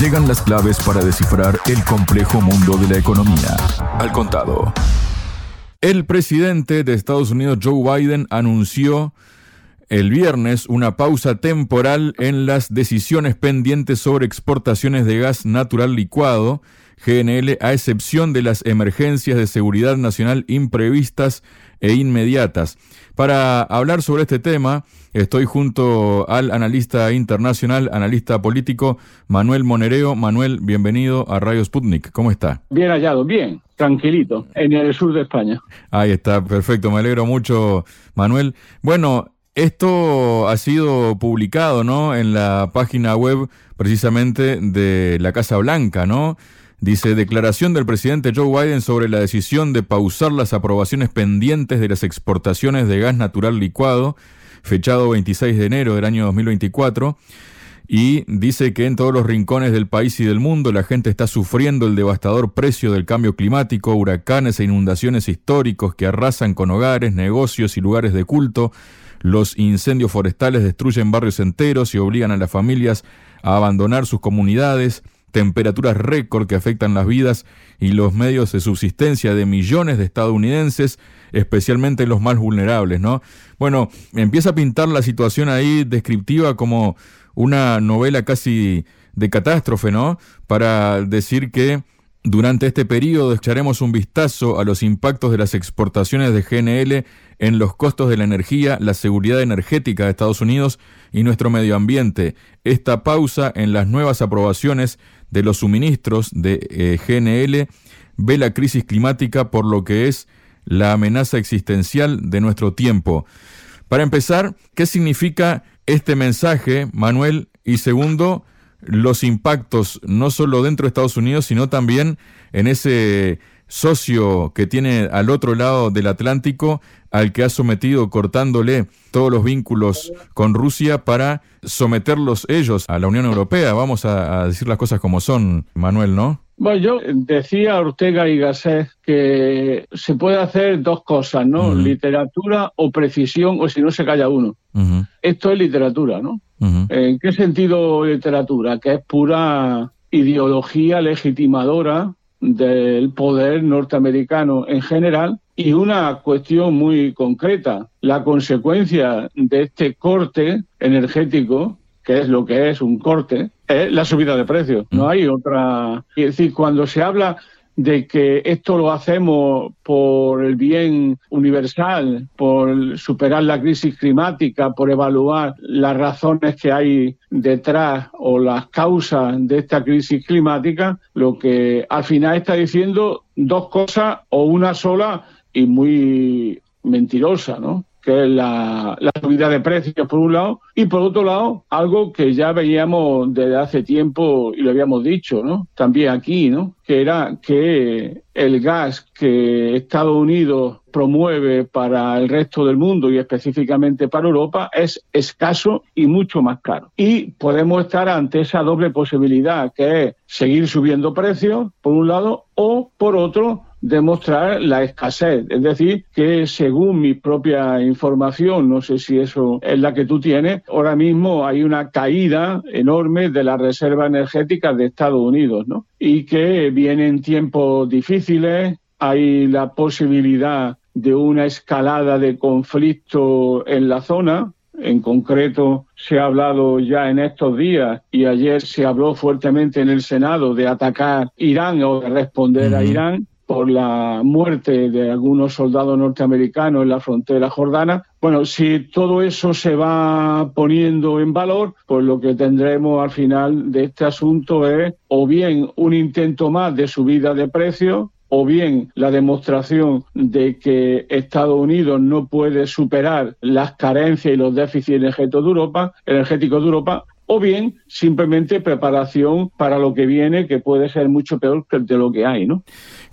Llegan las claves para descifrar el complejo mundo de la economía. Al contado. El presidente de Estados Unidos, Joe Biden, anunció el viernes una pausa temporal en las decisiones pendientes sobre exportaciones de gas natural licuado, GNL, a excepción de las emergencias de seguridad nacional imprevistas e inmediatas. Para hablar sobre este tema, estoy junto al analista internacional, analista político, Manuel Monereo. Manuel, bienvenido a Radio Sputnik. ¿Cómo está? Bien hallado, bien, tranquilito, en el sur de España. Ahí está, perfecto, me alegro mucho, Manuel. Bueno, esto ha sido publicado, ¿no? En la página web precisamente de la Casa Blanca, ¿no? Dice, declaración del presidente Joe Biden sobre la decisión de pausar las aprobaciones pendientes de las exportaciones de gas natural licuado, fechado 26 de enero del año 2024, y dice que en todos los rincones del país y del mundo la gente está sufriendo el devastador precio del cambio climático, huracanes e inundaciones históricos que arrasan con hogares, negocios y lugares de culto, los incendios forestales destruyen barrios enteros y obligan a las familias a abandonar sus comunidades, temperaturas récord que afectan las vidas y los medios de subsistencia de millones de estadounidenses, especialmente los más vulnerables, ¿no? Bueno, empieza a pintar la situación ahí descriptiva como una novela casi de catástrofe, ¿no? Para decir que durante este periodo echaremos un vistazo a los impactos de las exportaciones de GNL en los costos de la energía, la seguridad energética de Estados Unidos y nuestro medio ambiente. Esta pausa en las nuevas aprobaciones de los suministros de eh, GNL ve la crisis climática por lo que es la amenaza existencial de nuestro tiempo. Para empezar, ¿qué significa este mensaje, Manuel? Y segundo, los impactos no solo dentro de Estados Unidos, sino también en ese socio que tiene al otro lado del Atlántico, al que ha sometido cortándole todos los vínculos con Rusia para someterlos ellos a la Unión Europea. Vamos a, decir las cosas como son, Manuel, ¿no? Bueno, yo decía Ortega y Gasset que se puede hacer dos cosas, ¿no? Literatura o precisión, o si no se calla uno. Esto es literatura, ¿no? ¿En qué sentido literatura? Que es pura ideología legitimadora del poder norteamericano en general y una cuestión muy concreta, la consecuencia de este corte energético, que es lo que es un corte, es la subida de precios. No hay otra. Es decir, cuando se habla de que esto lo hacemos por el bien universal, por superar la crisis climática, por evaluar las razones que hay detrás o las causas de esta crisis climática, lo que al final está diciendo dos cosas o una sola y muy mentirosa, ¿no? Que es la, subida de precios por un lado, y por otro lado, algo que ya veíamos desde hace tiempo y lo habíamos dicho, ¿no? También aquí, ¿no? Que era que el gas que Estados Unidos promueve para el resto del mundo y específicamente para Europa es escaso y mucho más caro. Y podemos estar ante esa doble posibilidad, que es seguir subiendo precios, por un lado, o por otro, demostrar la escasez. Es decir, que según mi propia información, no sé si eso es la que tú tienes, ahora mismo hay una caída enorme de la reserva energética de Estados Unidos, ¿no? Y que vienen tiempos difíciles, hay la posibilidad de una escalada de conflicto en la zona, en concreto, se ha hablado ya en estos días y ayer se habló fuertemente en el Senado de atacar Irán o de responder a Irán por la muerte de algunos soldados norteamericanos en la frontera jordana. Bueno, si todo eso se va poniendo en valor, pues lo que tendremos al final de este asunto es o bien un intento más de subida de precios, o bien la demostración de que Estados Unidos no puede superar las carencias y los déficits energéticos de Europa, energéticos de Europa o bien simplemente preparación para lo que viene, que puede ser mucho peor que lo que hay, ¿no?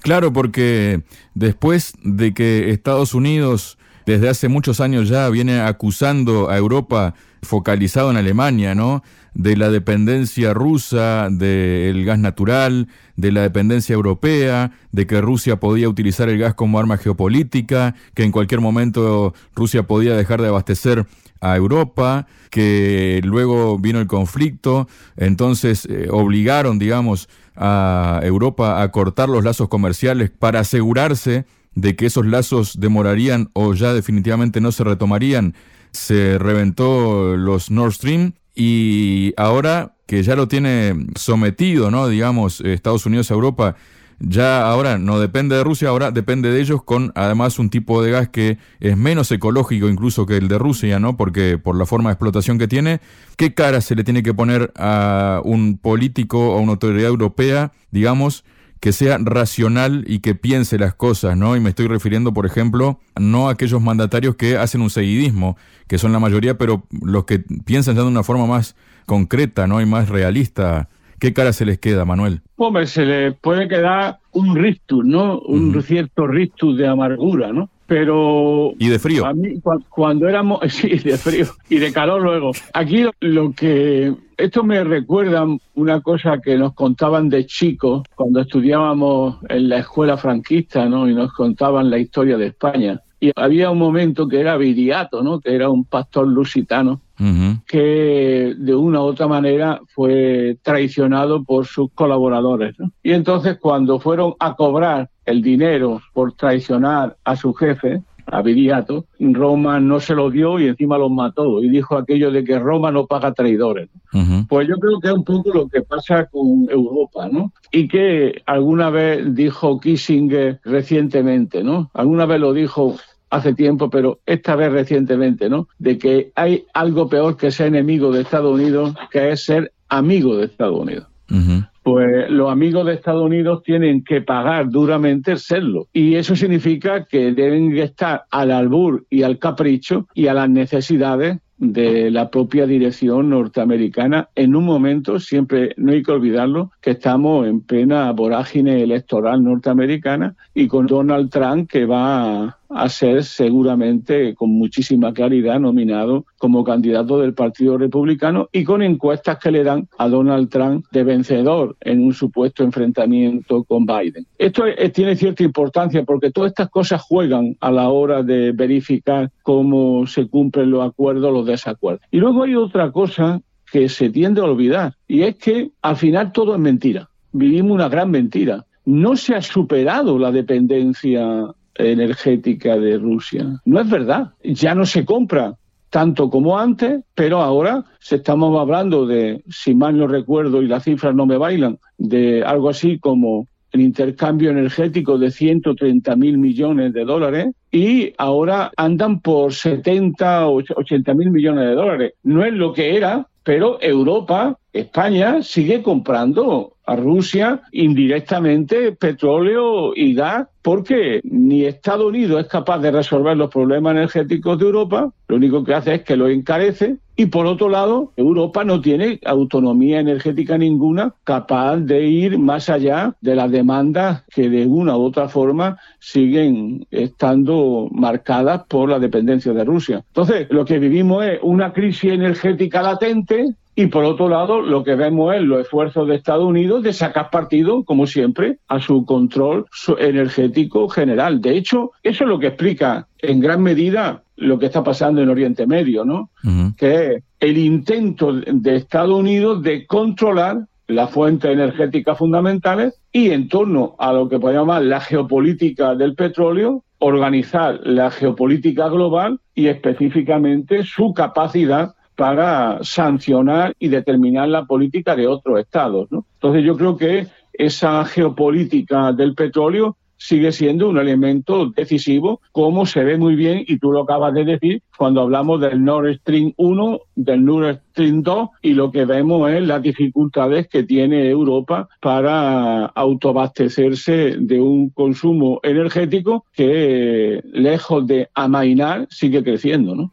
Claro, porque después de que Estados Unidos desde hace muchos años ya viene acusando a Europa focalizado en Alemania, ¿no? De la dependencia rusa del gas natural, de la dependencia europea, de que Rusia podía utilizar el gas como arma geopolítica, que en cualquier momento Rusia podía dejar de abastecer a Europa, que luego vino el conflicto, entonces eh, obligaron, digamos, a Europa a cortar los lazos comerciales para asegurarse de que esos lazos demorarían o ya definitivamente no se retomarían. Se reventó los Nord Stream y ahora que ya lo tiene sometido, ¿no? Digamos, Estados Unidos a Europa, ya ahora no depende de Rusia, ahora depende de ellos con además un tipo de gas que es menos ecológico incluso que el de Rusia, ¿no? Porque por la forma de explotación que tiene, ¿qué cara se le tiene que poner a un político o a una autoridad europea, digamos, que sea racional y que piense las cosas, ¿no? Y me estoy refiriendo, por ejemplo, no a aquellos mandatarios que hacen un seguidismo, que son la mayoría, pero los que piensan ya de una forma más concreta, ¿no? Y más realista ¿Qué cara se les queda, Manuel? Hombre, se les puede quedar un rictus, ¿no? Un cierto rictus de amargura, ¿no? Pero... ¿Y de frío? A mí, cuando éramos... Sí, de frío. Y de calor luego. Aquí lo que... Esto me recuerda una cosa que nos contaban de chicos cuando estudiábamos en la escuela franquista, ¿no? Y nos contaban la historia de España. Y había un momento que era Viriato, ¿no? Que era un pastor lusitano que de una u otra manera fue traicionado por sus colaboradores. Y entonces cuando fueron a cobrar el dinero por traicionar a su jefe, a Viriato, Roma no se lo dio y encima los mató y dijo aquello de que Roma no paga traidores. Pues yo creo que es un poco lo que pasa con Europa, ¿no? Y que alguna vez dijo Kissinger recientemente, ¿no? Alguna vez lo dijo hace tiempo, pero esta vez recientemente, ¿no? De que hay algo peor que ser enemigo de Estados Unidos, que es ser amigo de Estados Unidos. Pues los amigos de Estados Unidos tienen que pagar duramente serlo. Y eso significa que deben estar al albur y al capricho y a las necesidades de la propia dirección norteamericana en un momento, siempre no hay que olvidarlo, que estamos en plena vorágine electoral norteamericana y con Donald Trump que va a ser seguramente con muchísima claridad nominado como candidato del Partido Republicano y con encuestas que le dan a Donald Trump de vencedor en un supuesto enfrentamiento con Biden. Esto tiene cierta importancia porque todas estas cosas juegan a la hora de verificar cómo se cumplen los acuerdos, los desacuerdos. Y luego hay otra cosa que se tiende a olvidar y es que al final todo es mentira. Vivimos una gran mentira. No se ha superado la dependencia energética de Rusia. No es verdad, ya no se compra tanto como antes, pero ahora se estamos hablando de, si mal no recuerdo y las cifras no me bailan, de algo así como el intercambio energético de 130 mil millones de dólares y ahora andan por 70 o 80 mil millones de dólares. No es lo que era, pero Europa, España, sigue comprando a Rusia indirectamente petróleo y gas porque ni Estados Unidos es capaz de resolver los problemas energéticos de Europa, lo único que hace es que lo encarece y por otro lado, Europa no tiene autonomía energética ninguna capaz de ir más allá de las demandas que de una u otra forma siguen estando marcadas por la dependencia de Rusia. Entonces, lo que vivimos es una crisis energética latente y por otro lado, lo que vemos es los esfuerzos de Estados Unidos de sacar partido, como siempre, a su control energético general. De hecho, eso es lo que explica en gran medida lo que está pasando en Oriente Medio, ¿no? Que es el intento de Estados Unidos de controlar las fuentes energéticas fundamentales y en torno a lo que podemos llamar la geopolítica del petróleo, organizar la geopolítica global y específicamente su capacidad para sancionar y determinar la política de otros estados. ¿no? Entonces yo creo que esa geopolítica del petróleo sigue siendo un elemento decisivo, como se ve muy bien, y tú lo acabas de decir, cuando hablamos del Nord Stream 1, del Nord Stream 2, y lo que vemos es las dificultades que tiene Europa para autoabastecerse de un consumo energético que, lejos de amainar, sigue creciendo, ¿no?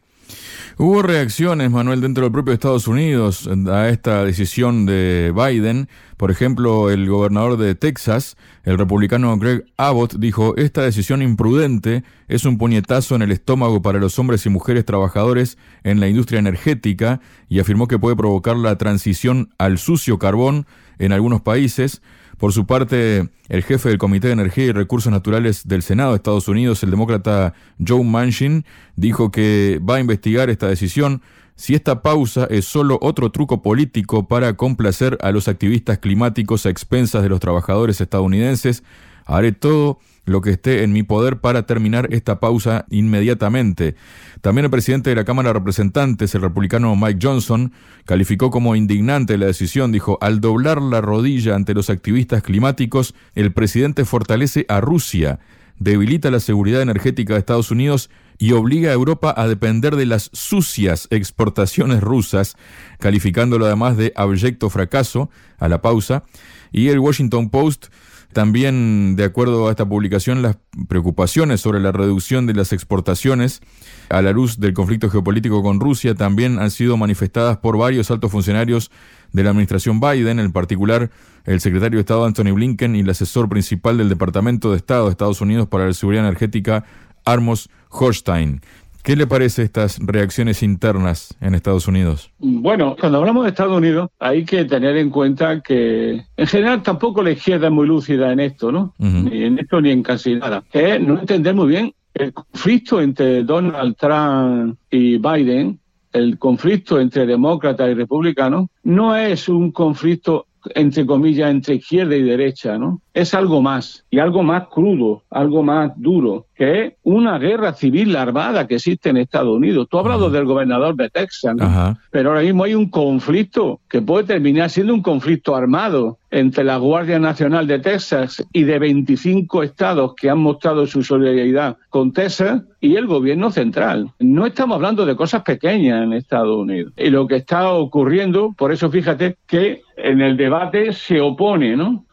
Hubo reacciones, Manuel, dentro del propio Estados Unidos a esta decisión de Biden. Por ejemplo, el gobernador de Texas, el republicano Greg Abbott, dijo, esta decisión imprudente es un puñetazo en el estómago para los hombres y mujeres trabajadores en la industria energética y afirmó que puede provocar la transición al sucio carbón en algunos países. Por su parte, el jefe del Comité de Energía y Recursos Naturales del Senado de Estados Unidos, el demócrata Joe Manchin, dijo que va a investigar esta decisión si esta pausa es solo otro truco político para complacer a los activistas climáticos a expensas de los trabajadores estadounidenses. Haré todo lo que esté en mi poder para terminar esta pausa inmediatamente. También el presidente de la Cámara de Representantes, el republicano Mike Johnson, calificó como indignante la decisión, dijo, al doblar la rodilla ante los activistas climáticos, el presidente fortalece a Rusia, debilita la seguridad energética de Estados Unidos y obliga a Europa a depender de las sucias exportaciones rusas, calificándolo además de abyecto fracaso a la pausa. Y el Washington Post también, de acuerdo a esta publicación, las preocupaciones sobre la reducción de las exportaciones a la luz del conflicto geopolítico con Rusia también han sido manifestadas por varios altos funcionarios de la administración Biden, en particular el secretario de Estado Anthony Blinken y el asesor principal del Departamento de Estado de Estados Unidos para la Seguridad Energética, Armos Holstein. ¿Qué le parece estas reacciones internas en Estados Unidos? Bueno, cuando hablamos de Estados Unidos hay que tener en cuenta que en general tampoco la izquierda es muy lúcida en esto, ¿no? Ni en esto ni en casi nada. No entender muy bien el conflicto entre Donald Trump y Biden, el conflicto entre demócratas y republicanos, no es un conflicto entre comillas, entre izquierda y derecha, ¿no? Es algo más, y algo más crudo, algo más duro, que es una guerra civil larvada que existe en Estados Unidos. Tú has hablado del gobernador de Texas, pero ahora mismo hay un conflicto que puede terminar siendo un conflicto armado entre la Guardia Nacional de Texas y de 25 estados que han mostrado su solidaridad con Texas y el gobierno central. No estamos hablando de cosas pequeñas en Estados Unidos. Y lo que está ocurriendo, por eso fíjate que en el debate se opone, ¿no?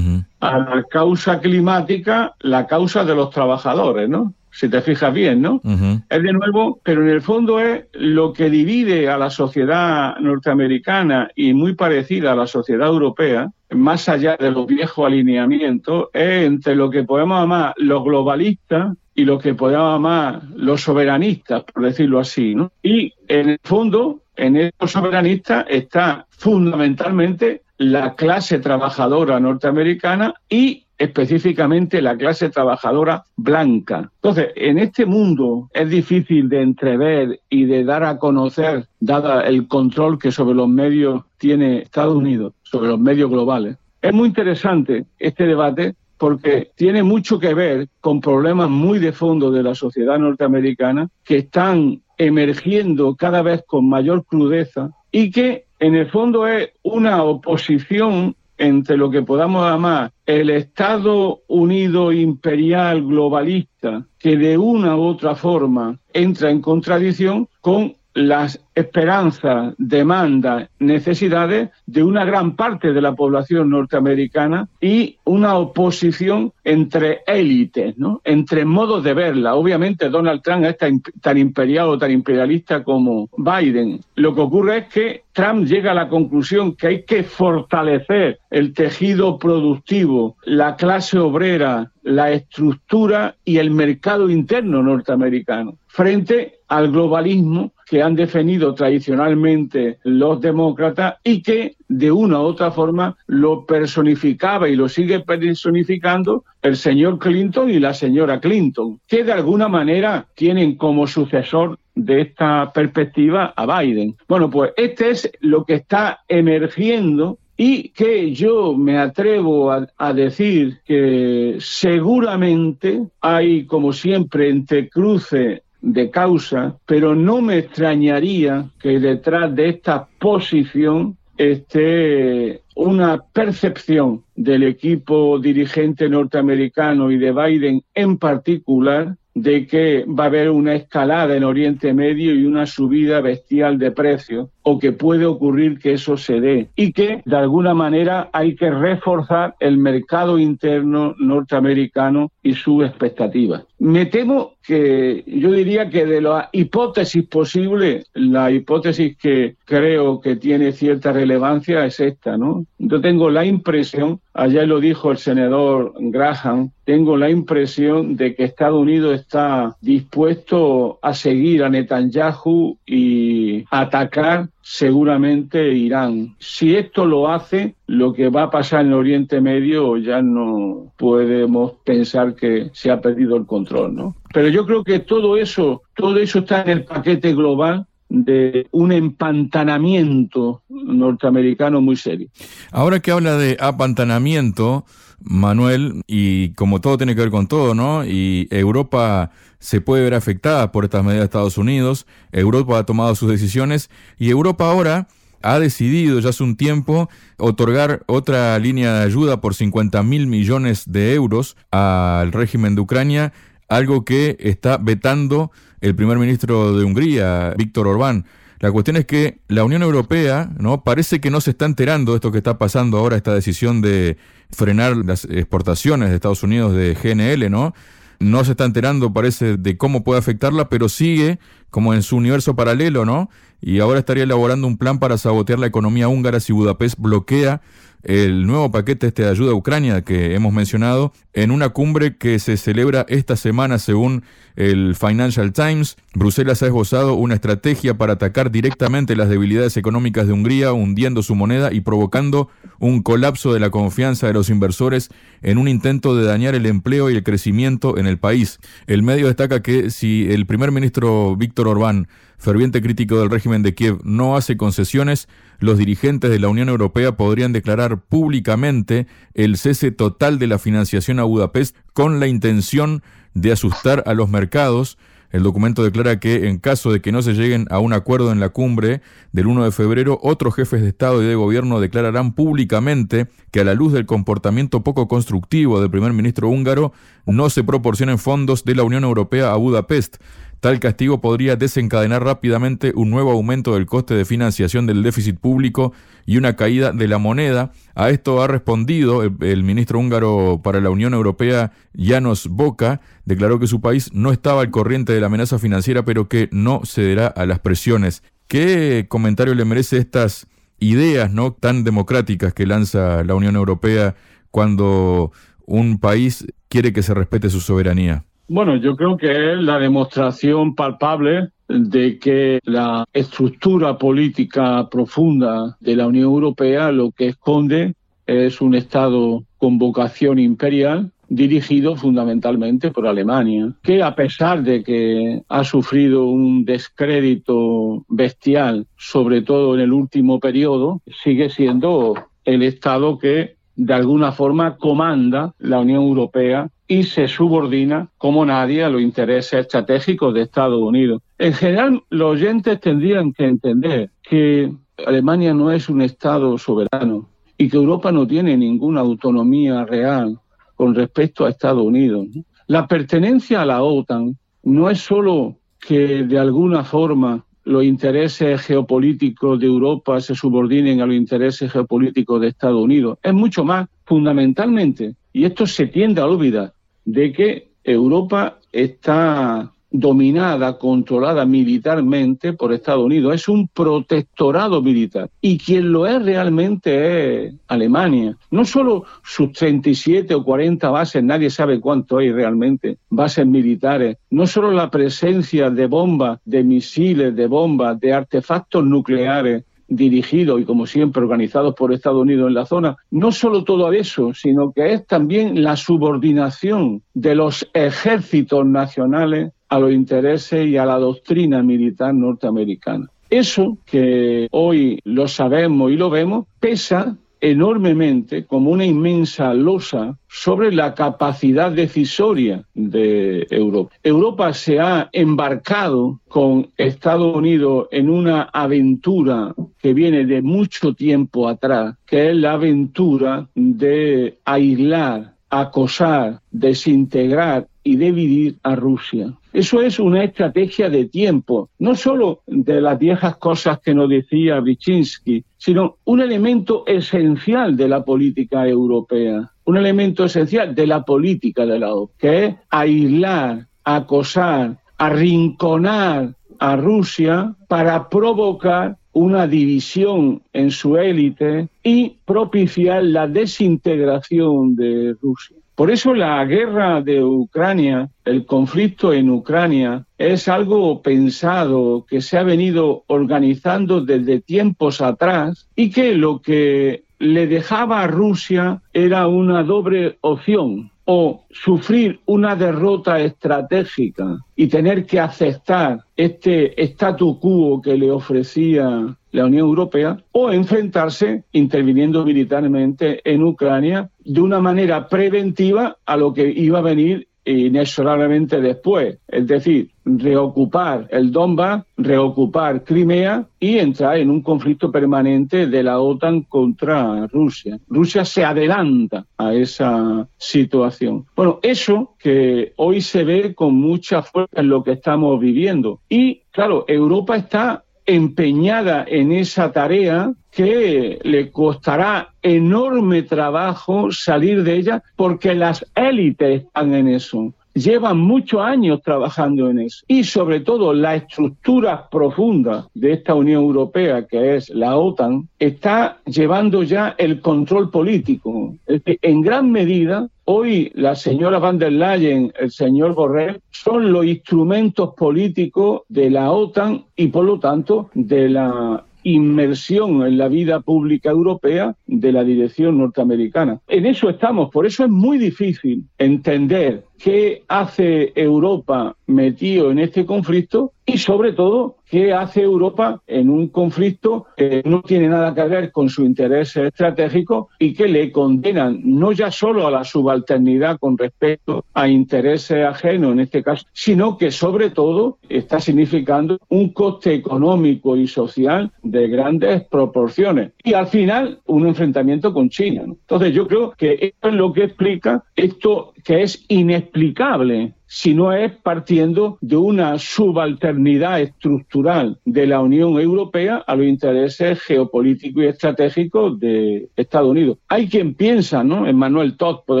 A la causa climática, la causa de los trabajadores, ¿no? si te fijas bien, ¿no? Es de nuevo, pero en el fondo es lo que divide a la sociedad norteamericana y muy parecida a la sociedad europea, más allá de los viejos alineamientos, es entre lo que podemos llamar los globalistas y lo que podemos llamar los soberanistas, por decirlo así, ¿no? Y en el fondo, en estos soberanistas está fundamentalmente la clase trabajadora norteamericana y específicamente la clase trabajadora blanca. Entonces, en este mundo es difícil de entrever y de dar a conocer, dada el control que sobre los medios tiene Estados Unidos, sobre los medios globales. Es muy interesante este debate porque tiene mucho que ver con problemas muy de fondo de la sociedad norteamericana que están emergiendo cada vez con mayor crudeza y que en el fondo es una oposición entre lo que podamos llamar el Estado Unido imperial globalista, que de una u otra forma entra en contradicción con las esperanzas, demandas, necesidades de una gran parte de la población norteamericana y una oposición entre élites, ¿no? entre modos de verla. Obviamente Donald Trump es tan, imperial o tan imperialista como Biden. Lo que ocurre es que Trump llega a la conclusión que hay que fortalecer el tejido productivo, la clase obrera, la estructura y el mercado interno norteamericano frente al globalismo que han definido tradicionalmente los demócratas y que de una u otra forma lo personificaba y lo sigue personificando el señor Clinton y la señora Clinton, que de alguna manera tienen como sucesor de esta perspectiva a Biden. Bueno, pues este es lo que está emergiendo y que yo me atrevo a, a, decir que seguramente hay, como siempre, entre cruce de causa, pero no me extrañaría que detrás de esta posición esté una percepción del equipo dirigente norteamericano y de Biden en particular de que va a haber una escalada en Oriente Medio y una subida bestial de precios o que puede ocurrir que eso se dé y que de alguna manera hay que reforzar el mercado interno norteamericano y sus expectativas. Me temo que yo diría que de la hipótesis posible, la hipótesis que creo que tiene cierta relevancia es esta, ¿no? Yo tengo la impresión, ayer lo dijo el senador Graham, tengo la impresión de que Estados Unidos está dispuesto a seguir a Netanyahu y atacar seguramente Irán. Si esto lo hace, lo que va a pasar en el Oriente Medio ya no podemos pensar que se ha perdido el control, ¿no? Pero yo creo que todo eso, todo eso está en el paquete global de un empantanamiento norteamericano muy serio. Ahora que habla de apantanamiento, Manuel, y como todo tiene que ver con todo, ¿no? Y Europa se puede ver afectada por estas medidas de Estados Unidos, Europa ha tomado sus decisiones y Europa ahora ha decidido ya hace un tiempo otorgar otra línea de ayuda por 50 mil millones de euros al régimen de Ucrania, algo que está vetando el primer ministro de Hungría, Víctor Orbán. La cuestión es que la Unión Europea, ¿no? Parece que no se está enterando de esto que está pasando ahora, esta decisión de frenar las exportaciones de Estados Unidos de GNL, ¿no? No se está enterando, parece, de cómo puede afectarla, pero sigue como en su universo paralelo, ¿no? Y ahora estaría elaborando un plan para sabotear la economía húngara si Budapest bloquea el nuevo paquete este de ayuda a Ucrania que hemos mencionado en una cumbre que se celebra esta semana según el Financial Times. Bruselas ha esbozado una estrategia para atacar directamente las debilidades económicas de Hungría, hundiendo su moneda y provocando un colapso de la confianza de los inversores en un intento de dañar el empleo y el crecimiento en el país. El medio destaca que si el primer ministro Víctor Orbán ferviente crítico del régimen de Kiev, no hace concesiones, los dirigentes de la Unión Europea podrían declarar públicamente el cese total de la financiación a Budapest con la intención de asustar a los mercados. El documento declara que en caso de que no se lleguen a un acuerdo en la cumbre del 1 de febrero, otros jefes de Estado y de Gobierno declararán públicamente que a la luz del comportamiento poco constructivo del primer ministro húngaro, no se proporcionen fondos de la Unión Europea a Budapest. Tal castigo podría desencadenar rápidamente un nuevo aumento del coste de financiación del déficit público y una caída de la moneda. A esto ha respondido el, ministro húngaro para la Unión Europea, Janos Boca, declaró que su país no estaba al corriente de la amenaza financiera, pero que no cederá a las presiones. ¿Qué comentario le merece estas ideas no tan democráticas que lanza la Unión Europea cuando un país quiere que se respete su soberanía? Bueno, yo creo que es la demostración palpable de que la estructura política profunda de la Unión Europea lo que esconde es un Estado con vocación imperial dirigido fundamentalmente por Alemania, que a pesar de que ha sufrido un descrédito bestial, sobre todo en el último periodo, sigue siendo el Estado que de alguna forma comanda la Unión Europea y se subordina como nadie a los intereses estratégicos de Estados Unidos. En general, los oyentes tendrían que entender que Alemania no es un Estado soberano y que Europa no tiene ninguna autonomía real con respecto a Estados Unidos. La pertenencia a la OTAN no es solo que de alguna forma los intereses geopolíticos de Europa se subordinen a los intereses geopolíticos de Estados Unidos. Es mucho más, fundamentalmente, y esto se tiende a olvidar, de que Europa está dominada, controlada militarmente por Estados Unidos. Es un protectorado militar. Y quien lo es realmente es Alemania. No solo sus 37 o 40 bases, nadie sabe cuánto hay realmente, bases militares. No solo la presencia de bombas, de misiles, de bombas, de artefactos nucleares dirigidos y como siempre organizados por Estados Unidos en la zona, no solo todo eso, sino que es también la subordinación de los ejércitos nacionales a los intereses y a la doctrina militar norteamericana. Eso que hoy lo sabemos y lo vemos pesa enormemente como una inmensa losa sobre la capacidad decisoria de Europa. Europa se ha embarcado con Estados Unidos en una aventura que viene de mucho tiempo atrás, que es la aventura de aislar, acosar, desintegrar y dividir a Rusia. Eso es una estrategia de tiempo, no solo de las viejas cosas que nos decía Wyszynski, sino un elemento esencial de la política europea, un elemento esencial de la política de la OTAN, que es aislar, acosar, arrinconar a Rusia para provocar una división en su élite y propiciar la desintegración de Rusia. Por eso la guerra de Ucrania, el conflicto en Ucrania, es algo pensado que se ha venido organizando desde tiempos atrás y que lo que le dejaba a Rusia era una doble opción o sufrir una derrota estratégica y tener que aceptar este statu quo que le ofrecía la Unión Europea o enfrentarse interviniendo militarmente en Ucrania de una manera preventiva a lo que iba a venir inexorablemente después. Es decir, reocupar el Donbass, reocupar Crimea y entrar en un conflicto permanente de la OTAN contra Rusia. Rusia se adelanta a esa situación. Bueno, eso que hoy se ve con mucha fuerza en lo que estamos viviendo. Y claro, Europa está empeñada en esa tarea que le costará enorme trabajo salir de ella porque las élites están en eso. Llevan muchos años trabajando en eso. Y sobre todo la estructura profunda de esta Unión Europea, que es la OTAN, está llevando ya el control político. En gran medida, hoy la señora van der Leyen, el señor Borrell, son los instrumentos políticos de la OTAN y por lo tanto de la inmersión en la vida pública europea de la dirección norteamericana. En eso estamos, por eso es muy difícil entender qué hace Europa metido en este conflicto y sobre todo qué hace Europa en un conflicto que no tiene nada que ver con su interés estratégico y que le condenan no ya solo a la subalternidad con respecto a intereses ajenos en este caso, sino que sobre todo está significando un coste económico y social de grandes proporciones y al final un enfrentamiento con China. Entonces yo creo que esto es lo que explica esto que es inexplicable si no es partiendo de una subalternidad estructural de la Unión Europea a los intereses geopolíticos y estratégicos de Estados Unidos. Hay quien piensa, ¿no? Emmanuel Todd, por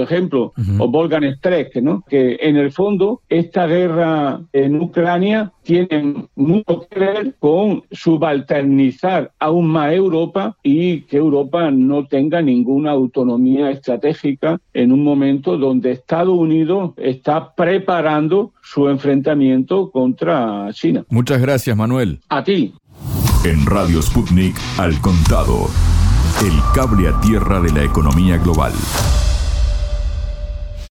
ejemplo, o Volgan Streck, ¿no? Que en el fondo esta guerra en Ucrania tiene mucho que ver con subalternizar aún más Europa y que Europa no tenga ninguna autonomía estratégica en un momento donde Estados Unidos está preparado su enfrentamiento contra China. Muchas gracias, Manuel. A ti. En Radio Sputnik, al contado. El cable a tierra de la economía global.